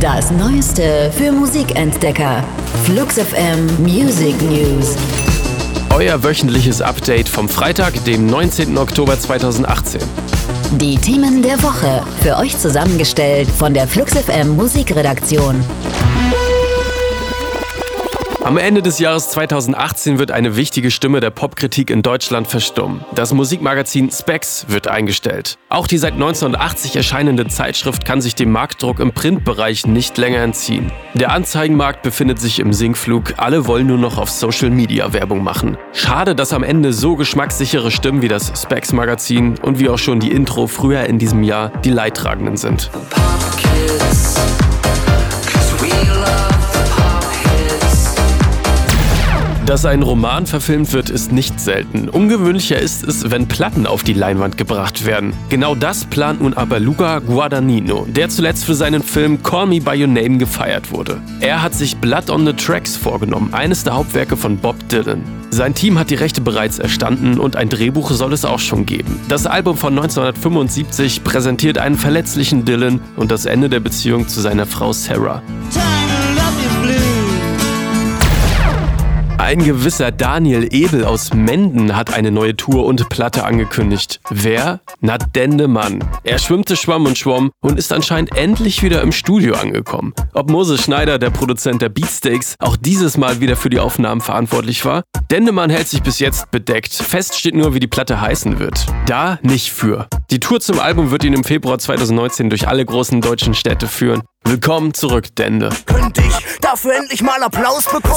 Das Neueste für Musikentdecker. Flux FM Music News. Euer wöchentliches Update vom Freitag, dem 19. Oktober 2018. Die Themen der Woche für euch zusammengestellt von der Flux FM Musikredaktion. Am Ende des Jahres 2018 wird eine wichtige Stimme der Popkritik in Deutschland verstummen. Das Musikmagazin Specs wird eingestellt. Auch die seit 1980 erscheinende Zeitschrift kann sich dem Marktdruck im Printbereich nicht länger entziehen. Der Anzeigenmarkt befindet sich im Sinkflug, alle wollen nur noch auf Social Media Werbung machen. Schade, dass am Ende so geschmackssichere Stimmen wie das Specs Magazin und wie auch schon die Intro früher in diesem Jahr die Leidtragenden sind. Dass ein Roman verfilmt wird, ist nicht selten. Ungewöhnlicher ist es, wenn Platten auf die Leinwand gebracht werden. Genau das plant nun aber Luca Guadagnino, der zuletzt für seinen Film Call Me By Your Name gefeiert wurde. Er hat sich Blood on the Tracks vorgenommen, eines der Hauptwerke von Bob Dylan. Sein Team hat die Rechte bereits erstanden und ein Drehbuch soll es auch schon geben. Das Album von 1975 präsentiert einen verletzlichen Dylan und das Ende der Beziehung zu seiner Frau Sarah. Ein gewisser Daniel Ebel aus Menden hat eine neue Tour und Platte angekündigt. Wer? Na Dendemann. Er schwimmte, schwamm und schwamm und ist anscheinend endlich wieder im Studio angekommen. Ob Moses Schneider, der Produzent der Beatsteaks, auch dieses Mal wieder für die Aufnahmen verantwortlich war? Dendemann hält sich bis jetzt bedeckt. Fest steht nur, wie die Platte heißen wird. Da nicht für. Die Tour zum Album wird ihn im Februar 2019 durch alle großen deutschen Städte führen. Willkommen zurück, Dende. Könnte ich dafür endlich mal Applaus bekommen?